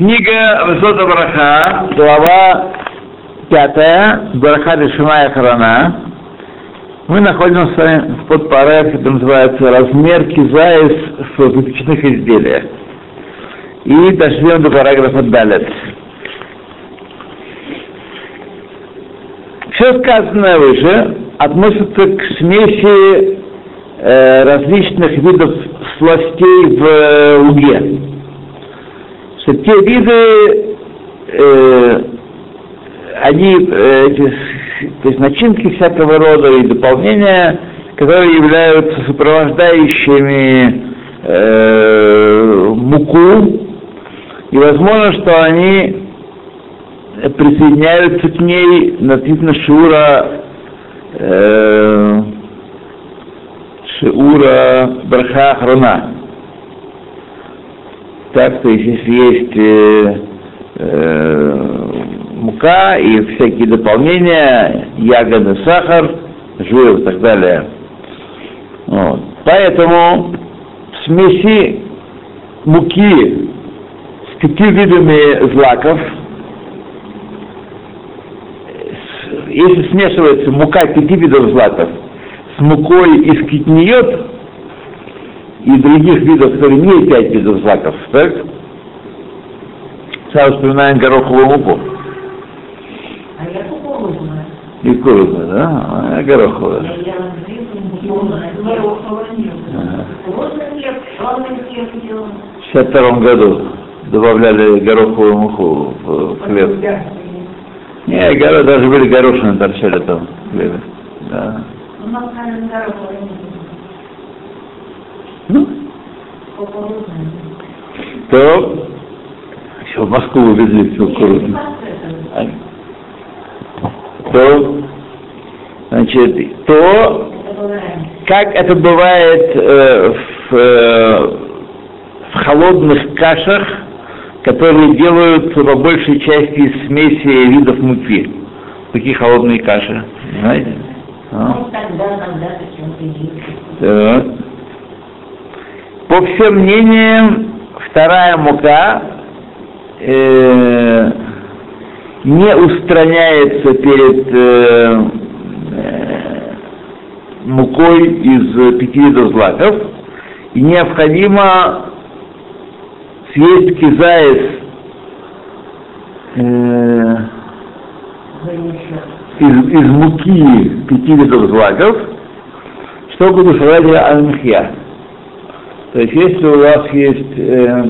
Книга Высота Браха, глава пятая, Браха Лешимая Харана. Мы находимся с вами в подпарах, это называется размер кизаис в выпечных изделиях. И дошли до параграфа Далет. Все сказанное выше относится к смеси э, различных видов сластей в э, угле. Что те виды, э, они, э, то есть начинки всякого рода и дополнения, которые являются сопровождающими э, муку, и возможно, что они присоединяются к ней написано Шиура э, Шиура Браха Хрона. Так, то есть, если есть э, э, мука и всякие дополнения, ягоды, сахар, жир и так далее. Вот. Поэтому в смеси муки с пяти видами злаков, если смешивается мука пяти видов злаков с мукой из китниот и других видов, которые не пять видов злаков, так? Сразу вспоминаем гороховую муку. А. И кукурузную, да? А, гороховую. Я делала гороховую нет. Ага. Кукурузный хлеб, черный хлеб делала. В 62 году добавляли гороховую муку в хлеб. Не, горо, даже были горошины торчали там в хлебе. Да. У нас, наверное, гороховая нет. Ну, Кукурузная. То еще в Москву увезли кукурузу. А? То, значит, то, как это бывает э, в, э, в холодных кашах, которые делаются по большей части из смеси видов муки. Такие холодные каши, знаете? А? Ну, тогда, когда-то чем-то есть. Так. По всем мнениям, вторая мука э, не устраняется перед э, э, мукой из пяти видов злаков, и необходимо съесть кизаис э, из, из муки пяти видов злаков, чтобы удушевать аль То есть, если у вас есть э,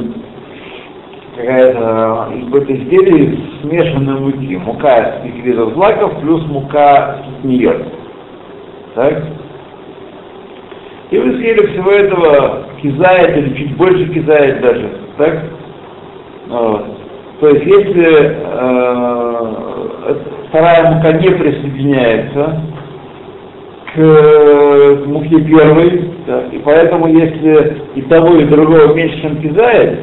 какая-то какое-то изделие из смешанной муки, мука из видов злаков плюс мука нее, так? И вы съели всего этого кизает или чуть больше кизает даже, так? Вот. То есть, если э, вторая мука не присоединяется к э, муке первой, так, и поэтому если и того, и другого меньше, чем кизает,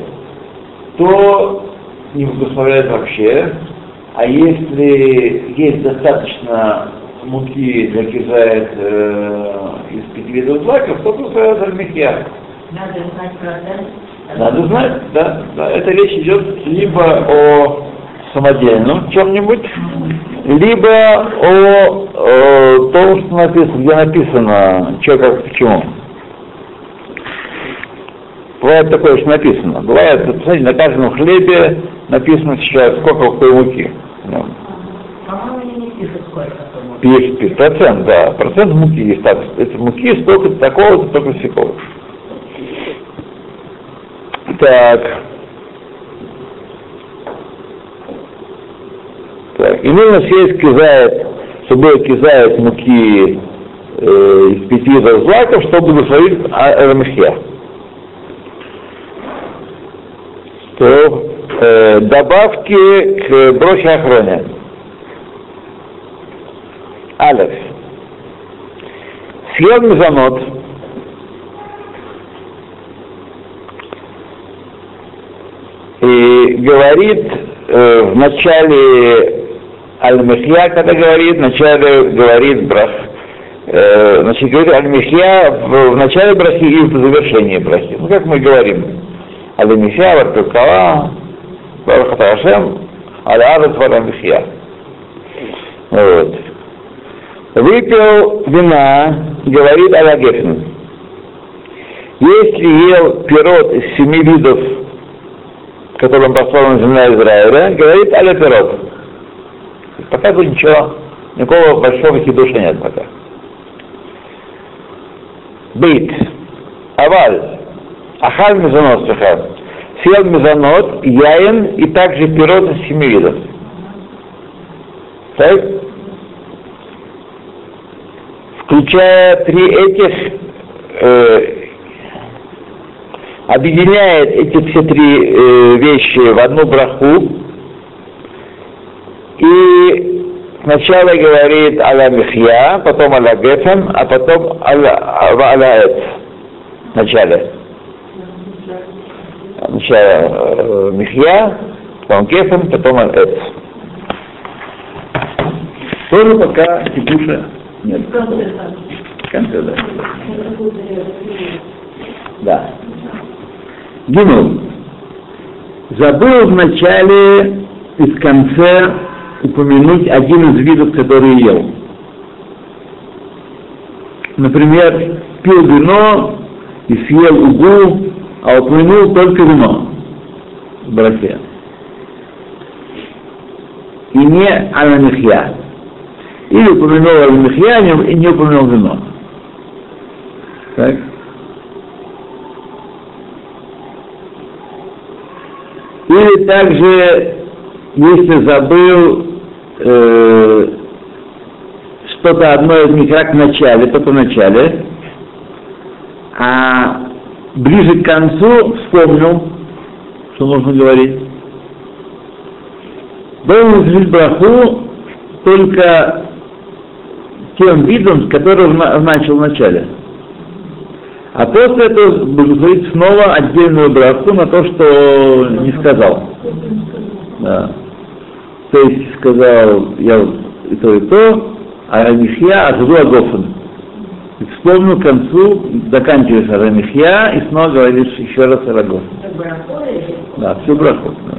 то не благословляет вообще, а если есть достаточно муки для кизает э, из пяти видов злаков, то благословляет альмихья. Надо знать процент. Надо знать, да, да, это речь идет либо о самодельном чем-нибудь, либо о, о том, что написано, где написано, что как почему. Бывает такое, что написано. Бывает, посмотрите, на каждом хлебе написано сейчас, сколько какой муки. Ну, там. Пишет, пишет, процент, да, процент муки есть. Так, это муки столько такого, столько всякого. Так. Так, и нужно съесть кизает, чтобы кизает муки э, из пяти злаков, чтобы благословить Рамихья. То э, добавки к брохе охроне. Алеф. Съел мезонот, и говорит э, в начале Аль-Михья, когда говорит, в начале говорит брах. Э, значит, говорит Аль-Михья в, в начале брахи и в завершении брахи. Ну, как мы говорим, Аль-Михья, Вартукала, Барух Ашем, Аля Варамихья. Вот. Выпил вина, говорит Алагефин. Если ел пирот из семи видов, которым послана земля Израиля, говорит Аля пирот. Пока тут ничего, никакого большого хидуша нет пока. Бейт. Аваль. Ахаль мезонот, Съел мезонот, яин и также пирот из семи видов. Так? Включая три этих, э, объединяет эти все три э, вещи в одну браху и сначала говорит аля михья, потом аля гефем, а потом аля, аля эт Сначала э, михья, потом гефем, потом эт. Тоже пока текуша нет. В конце, да. Да. Гимл. Забыл в начале и в конце упомянуть один из видов, который ел. Например, пил вино и съел угу, а упомянул только вино в браке. И не аламихья. Или упомянул аламихья и не упомянул вино. Так? Или также, если забыл э, что-то одно из них как в начале, то в начале, а ближе к концу вспомнил, что нужно говорить. Должен изменить браху только тем видом, который начал в начале. А после этого благословить снова отдельную браху на то, что не сказал. Да. То есть сказал я и то, и то, а Рамихья, а Зуду Агофен. И вспомнил к концу, заканчиваешь Рамихья и снова говоришь еще раз Арагофен. Да, всю браху. Да.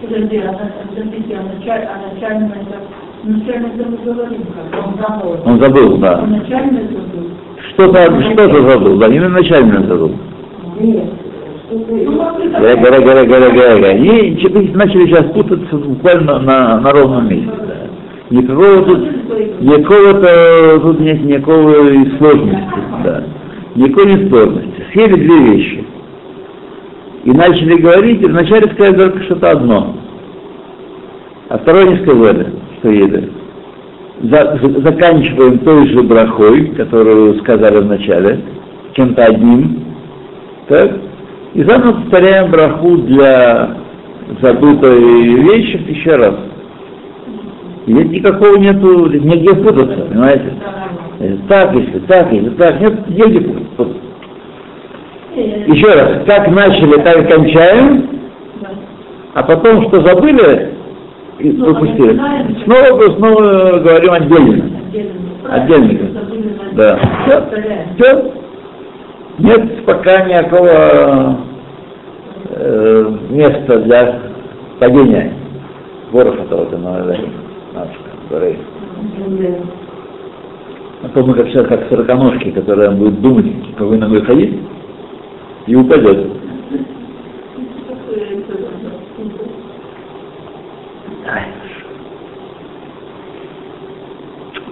Подожди, а а а начально это мы говорим, как он забыл. Он забыл, да. Начально. Что-то что забыл, да, именно начальный забыл. Нет. Ну, Гора, гора, гора, гора, гора. И что-то начали сейчас путаться буквально на, на ровном месте. Никакого тут, никакого-то тут нет никакого сложности, да. Никакой не сложности. Съели две вещи. И начали говорить, и вначале сказали только что-то одно. А второе не сказали, что ели. За, за, заканчиваем той же брахой, которую сказали в начале, чем-то одним. Так? И заново повторяем браху для забытой вещи еще раз. И никакого нету, негде путаться, понимаете? Так, если так, если так, нет, негде путаться. Еще раз, как начали, так и кончаем, а потом, что забыли, и пропустили. Снова, снова говорим отдельно. Отдельно. Да. Все. Все. Нет пока никакого э, места для падения. Воров этого на который а то мы как сейчас как сороконожки, которые будет думать, какой ногой ходить, и упадет.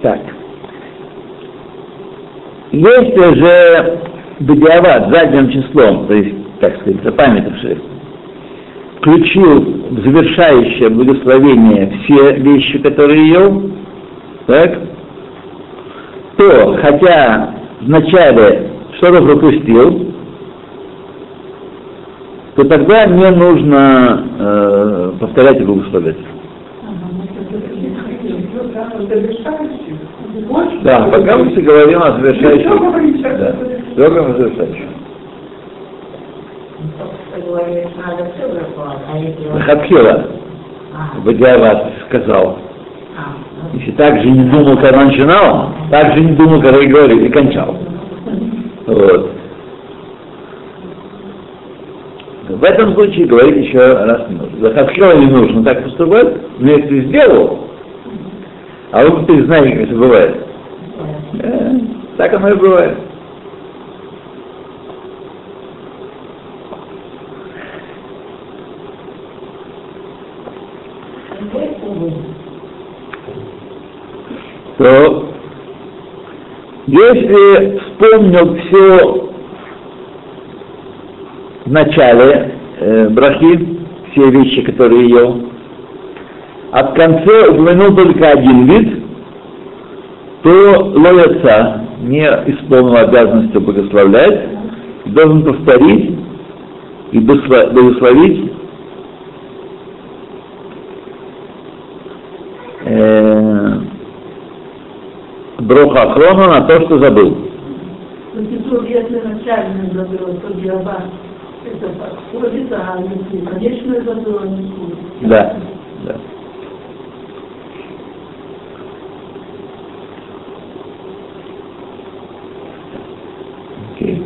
Так. Если же Бедиават задним числом, то есть, так сказать, запамятовший, включил в завершающее благословение все вещи, которые ел, так, то, хотя вначале что-то пропустил, то тогда не нужно э, повторять и благословлять. Да, пока мы все говорим о завершающем. Да, и завершающем. Хатхила, Бадиават сказал. Если так же не думал, когда начинал, так же не думал, когда и говорил, и кончал. Вот. В этом случае говорить еще раз не нужно. Захаскила не нужно так поступать, но если сделал, а вы теперь знаете, как это бывает. Э, так оно и бывает. То если вспомнил все в начале э, брахи, все вещи, которые ел, а в конце упомянул только один вид, то ловеца не исполнил обязанности благословлять, должен повторить и благословить э, броха Ахрона на то, что забыл. Но Петрух, если начальный забыл, то Геоба, это подходит, а если конечно забыл, не будет. Да, да. Окей.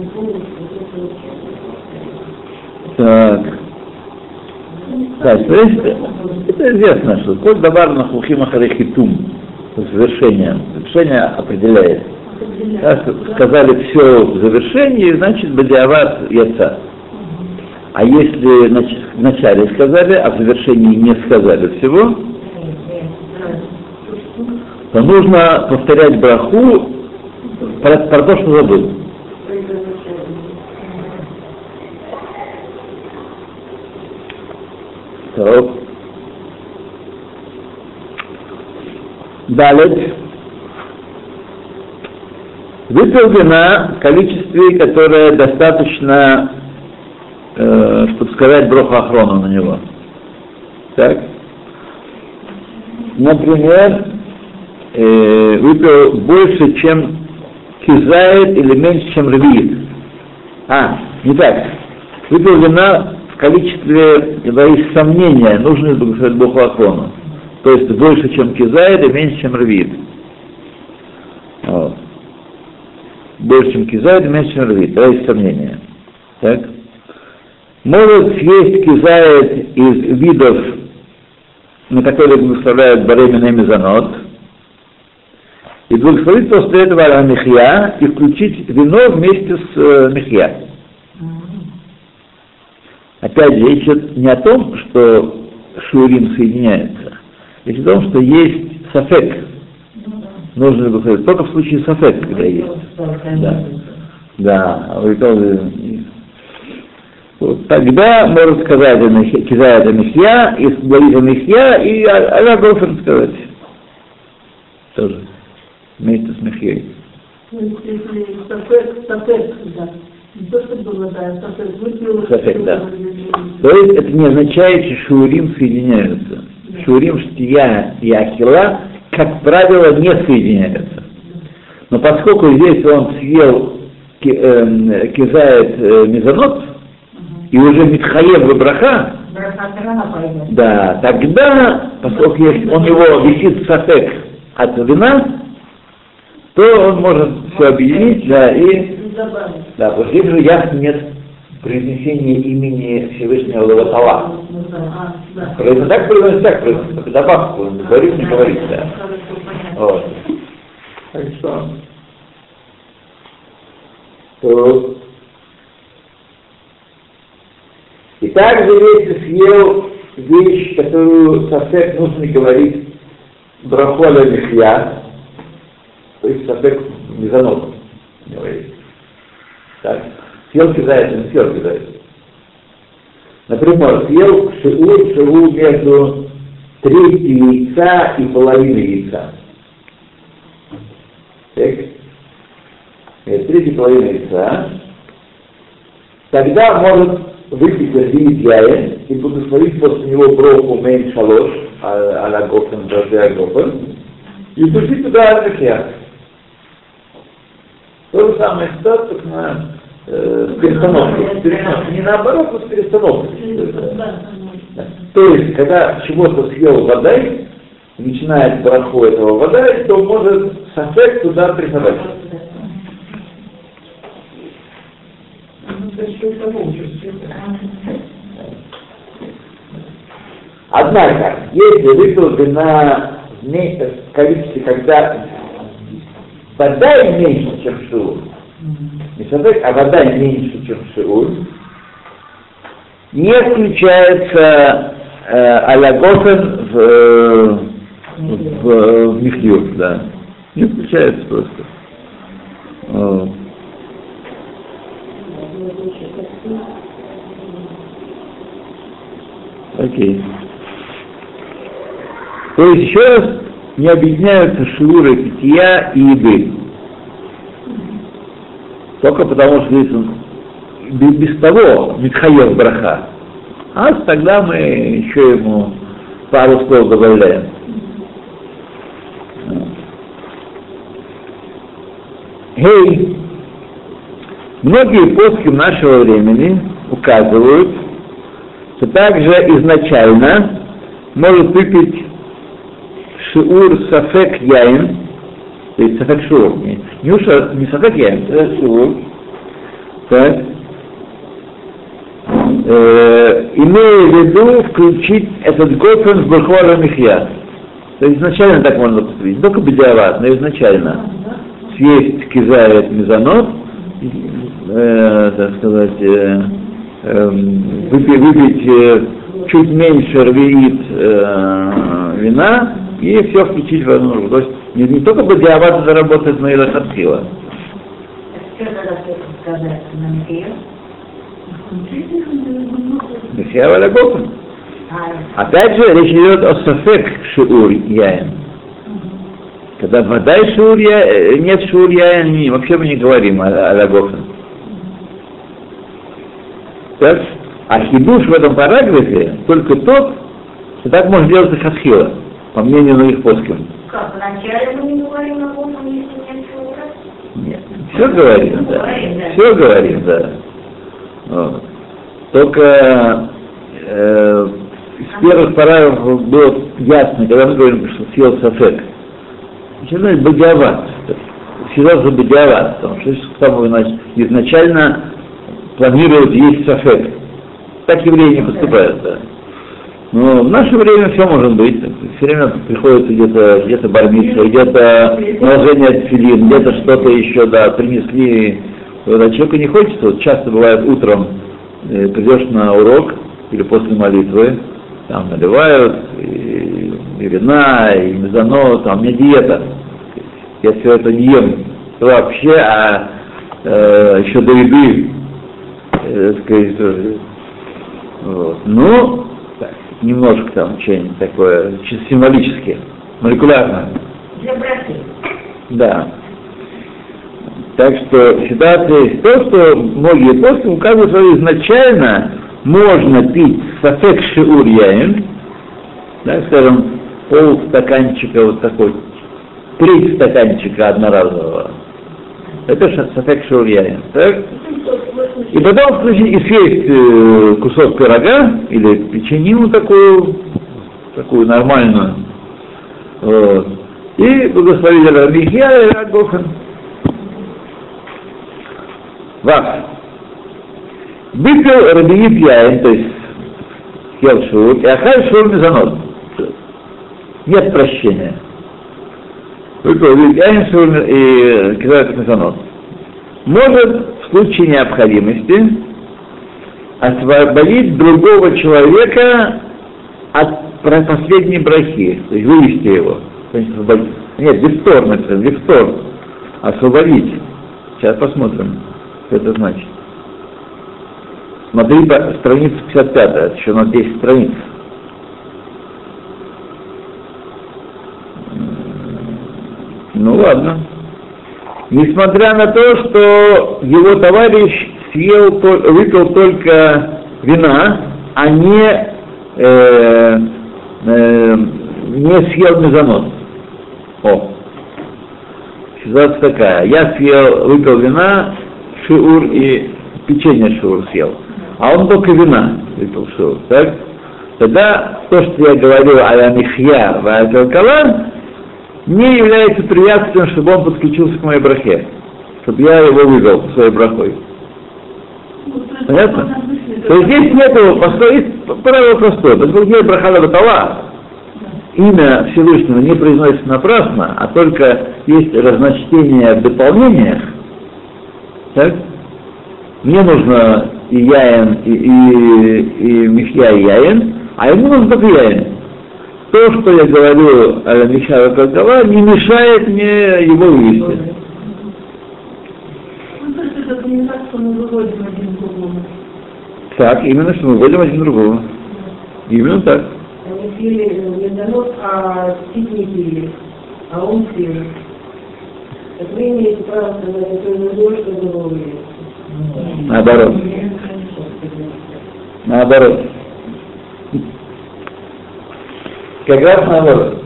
Так. Есть, это известно, что коль давар на хухим ахарехитум, завершение, завершение определяет. Сказали все в завершении, значит бадиават яца. А если в начале сказали, а в завершении не сказали всего, то нужно повторять браху про, про то, что забыл. Так. Далее. Выпил вина в количестве, которое достаточно, э, чтобы сказать броху охрону на него. Так. Например, э, выпил больше, чем кизает или меньше, чем рвит. А, не так. Выпил вина в количестве, есть сомнения, нужно ли благословить Богу. То есть больше, чем кизает и меньше, чем рвит. Вот. Больше, чем кизает и меньше, чем рвит. Да, есть сомнения. Так. Может съесть кизает из видов, на которые благословляют Баремина и Мезонот, и благословить после этого Михья и включить вино вместе с э, Михья. Опять же, речь идет не о том, что шурим соединяется, речь о том, что есть сафек. Нужно благословить только в случае сафек, когда есть. Да. Да, а. Вот, тогда может сказать Кизая это Михья, и говорит Михья, и она должен сказать. Тоже. Вместе с Михьей. Сафек, да. То есть это не означает, что шурим соединяются. Шурим, штия и ахила, как правило, не соединяются. Но поскольку здесь он съел э, кизает э, мезонот, и уже Митхаев и браха, да, тогда, поскольку он его висит сафек от вина, то он может все объединить, да, и да, что же ясно нет произнесения имени Всевышнего Лаватала. Это так произносится, так произносится, добавку, говорит, не говорит, да. Вот. Что, то и также если съел вещь, которую совсем нужно говорить брахоля михья, то есть сафек мезонот говорит. Так. Съел кидается, не съел кидается. Например, съел шиу, шиу между третью яйца и половиной яйца. Так. Третья половина яйца. Тогда может выпить один яйца и благословить после него броху мейн шалош, а-ля гофен, даждя гофен, и включить туда армихия. То же самое ситуация, только на э, перестановке. перестановке. Не наоборот, но с перестановкой. То есть, когда чего-то съел водай, начинает браху этого вода, то может сафек туда приходить. Однако, если выпил в количестве, когда вода меньше, чем шиур, не садок, а вода меньше, чем шиур, не включается э, алягофен в, э, в, в михьюр, да. Не включается просто. Вот. Окей. То есть еще раз не объединяются шуры питья и еды. Только потому, что здесь без, того Митхаев браха. А тогда мы еще ему пару слов добавляем. Гей, многие поски нашего времени указывают, что также изначально может выпить шиур сафек яин, то есть сафек шиур, не, не, сафек это шиур, так, э, имея в виду включить этот гофен в Бахуара Михья. То есть изначально так можно поступить, только бедиават, но изначально. Съесть кизает мезонот, э, так сказать, э, э, выпить, выпить э, чуть меньше рвеит э, вина и все включить в одну. То есть не, не только бадиават заработает, но и лохатхила. Опять же, речь идет о сафек шиур яем. Когда вода и шиур э, нет шиур яем, вообще мы не говорим о, о лагофен. Так? А хидуш в этом параграфе только тот, что так можно делать и хасхила, по мнению многих плоских. Как, вначале мы не говорим о том, если нет шура? Нет. Все говорим, да. Говорим, да. Все говорим, да. Вот. Только э, из первых параграфов было ясно, когда мы говорим, что съел сафек. Начинает бадиават. Всегда за бадиават, потому что там изначально планируют есть сафек. Так евреи не поступают, да. Но в наше время все может быть. Все время приходится где-то где бармитса, где-то наложение филин, где-то что-то еще, да, принесли. Вот, а человеку не хочется, вот часто бывает утром, э, придешь на урок или после молитвы, там наливают и, и вина, и мезонот, там у диета. Я все это не ем вообще, а э, еще до еды, э, сказать. Вот. Ну, немножко там что-нибудь такое, чисто символически, молекулярно. Для братьев. Да. Так что ситуация есть то, что многие после указывают, что изначально можно пить сафек шиур яин, да, скажем, пол стаканчика вот такой, треть стаканчика одноразового. Это сафек шиур яин, так? И потом включить и съесть э, кусок пирога или печенину такую, такую нормальную. Вот. И благословили Рабихия и Рагохан. Вах. Выпил Рабиит Яин, то есть съел шур, и ахай шур мезонот. Нет прощения. Выпил Рабиит Яин, шур и кидает мезонот. Может случае необходимости освободить другого человека от последней брахи, то есть вывести его. То есть освободить. Нет, бесторн, это бесторн. Освободить. Сейчас посмотрим, что это значит. Смотри, по- страница 55, это еще на 10 страниц. Ну ладно. Несмотря на то, что его товарищ съел, выпил только вина, а не, э, э, не съел мезонот. О, ситуация такая. Я съел, выпил вина, шиур и печенье шиур съел. А он только вина выпил шиур, так? Тогда то, что я говорил о Михья в Калан, не является препятствием, чтобы он подключился к моей брахе, чтобы я его вывел своей брахой. Понятно? То есть здесь нету, поскольку есть правило простое, поскольку есть брахала батала, имя Всевышнего не произносится напрасно, а только есть разночтение в дополнениях, так? Мне нужно и Яин, и, и, и Михья, Яин, а ему нужно только Яин. То, что я говорю о Михья Кагала, не мешает мне его вывести. То так, выводим именно, что мы вводим один другого. Именно так. Они пили медонос, а пить не пили, а он пил. Так вы имеете право сказать, это не что было Наоборот. Наоборот. Как раз наоборот.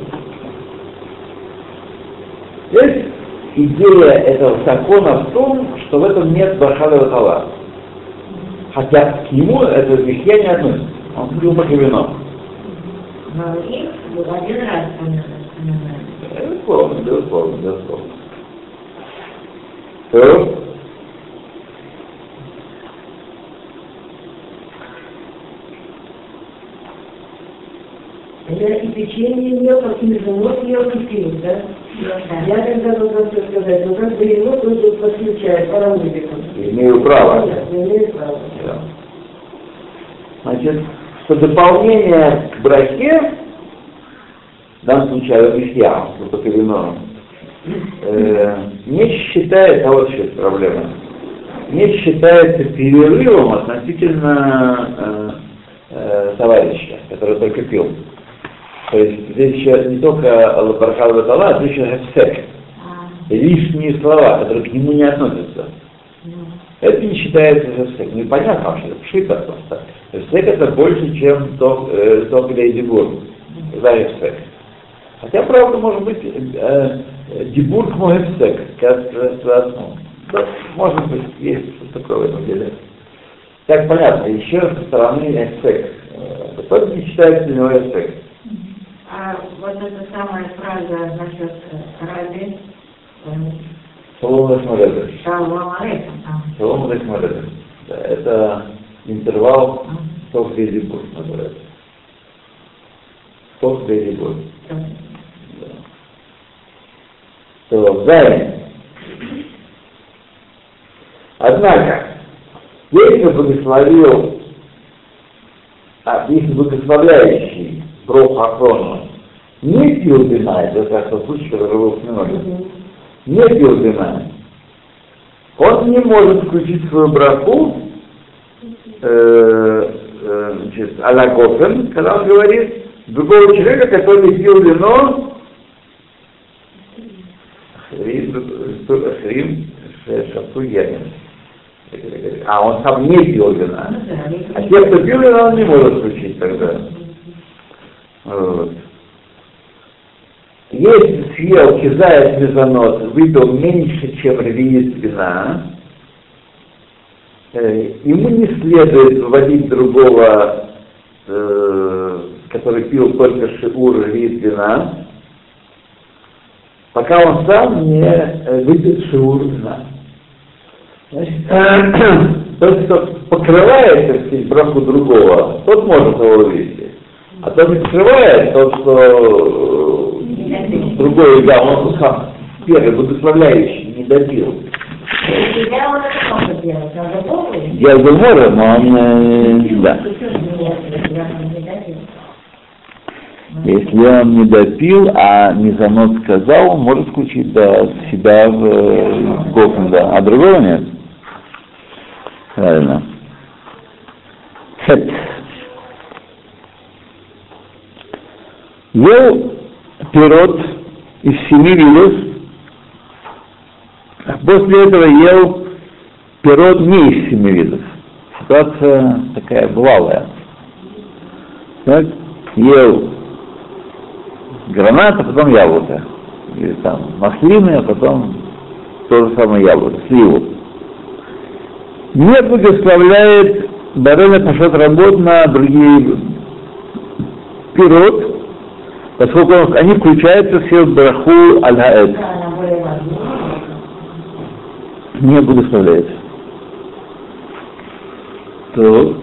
Здесь идея этого закона в том, что в этом нет Бахала Ватала. Хотя к нему это грехе не относится. Он пил только вино. Один раз Безусловно, безусловно, безусловно. То, Я и печенье ел, и междунос ел, и пил, да? Я тогда должна все сказать, но как бы его тут подключает парамедиком. имею право. Я имею право. Да. Значит, что дополнение к брахе, в данном случае объяснял, что только вино, э, не считается, а вот сейчас проблема, не считается перерывом относительно э, э, товарища, который только пил. То есть здесь еще не только Аллахархал Батала, а здесь еще хэфсек. Лишние слова, которые к нему не относятся. Это не считается хэфсек. Ну и понятно вообще, пшита просто. Хэфсек это больше, чем ток, э, ток или дебур. За хэфсек. Хотя, правда, может быть, э, э, дебур к хэфсек, как ну, да, может быть, есть что такое в этом деле. Так понятно, еще со стороны хэфсек. Э, это не считается для него хэфсек. А вот эта самая фраза насчет раби, Шалом Лешмаледа. шалом алейкум, там, Шалом Лешмаледа. Да, это интервал Ток Дебур называется. Ток Дебур. там, То Зайн. Однако, если благословил, а если благословляющий Броху Ахрону не пил вина, это как тот случай, который был упомянут, не пил вина, он не может включить свою браху э, э, значит, а-ля Гофен, когда он говорит другого человека, который пил вино, Хрим, Шафу Янин. А он сам не пил вина. ну А те, кто пил вино, он не может включить тогда. Вот. Если съел кизая связанос, выпил меньше, чем ревиец вина, э, ему не следует вводить другого, э, который пил только шиур ревиец вина, пока он сам не э, выпьет шиур вина. Значит, тот, кто покрывает, так другого, тот может его вывести. А тот не скрывает, тот, что другой, да, он сам первый, благословляющий, не добил. Я а может, но он, э, да. Если он не допил, а не занос сказал, он может включить да, себя в э, Гофен, да, а другого нет. Правильно. Хет. Ел пирот из семи видов, а после этого ел пирот не из семи видов. Ситуация такая бывалая. Так, ел гранат, а потом яблоко. Или там маслины, а потом то же самое яблоко, сливу. Не благословляет Барена Пашот работ на другие пирот, поскольку он, они включаются все в браху аль-хаэт. Не благословляется. То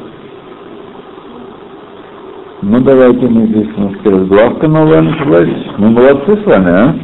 ну давайте мы здесь у нас перед главка новая началась. Мы молодцы с вами, а?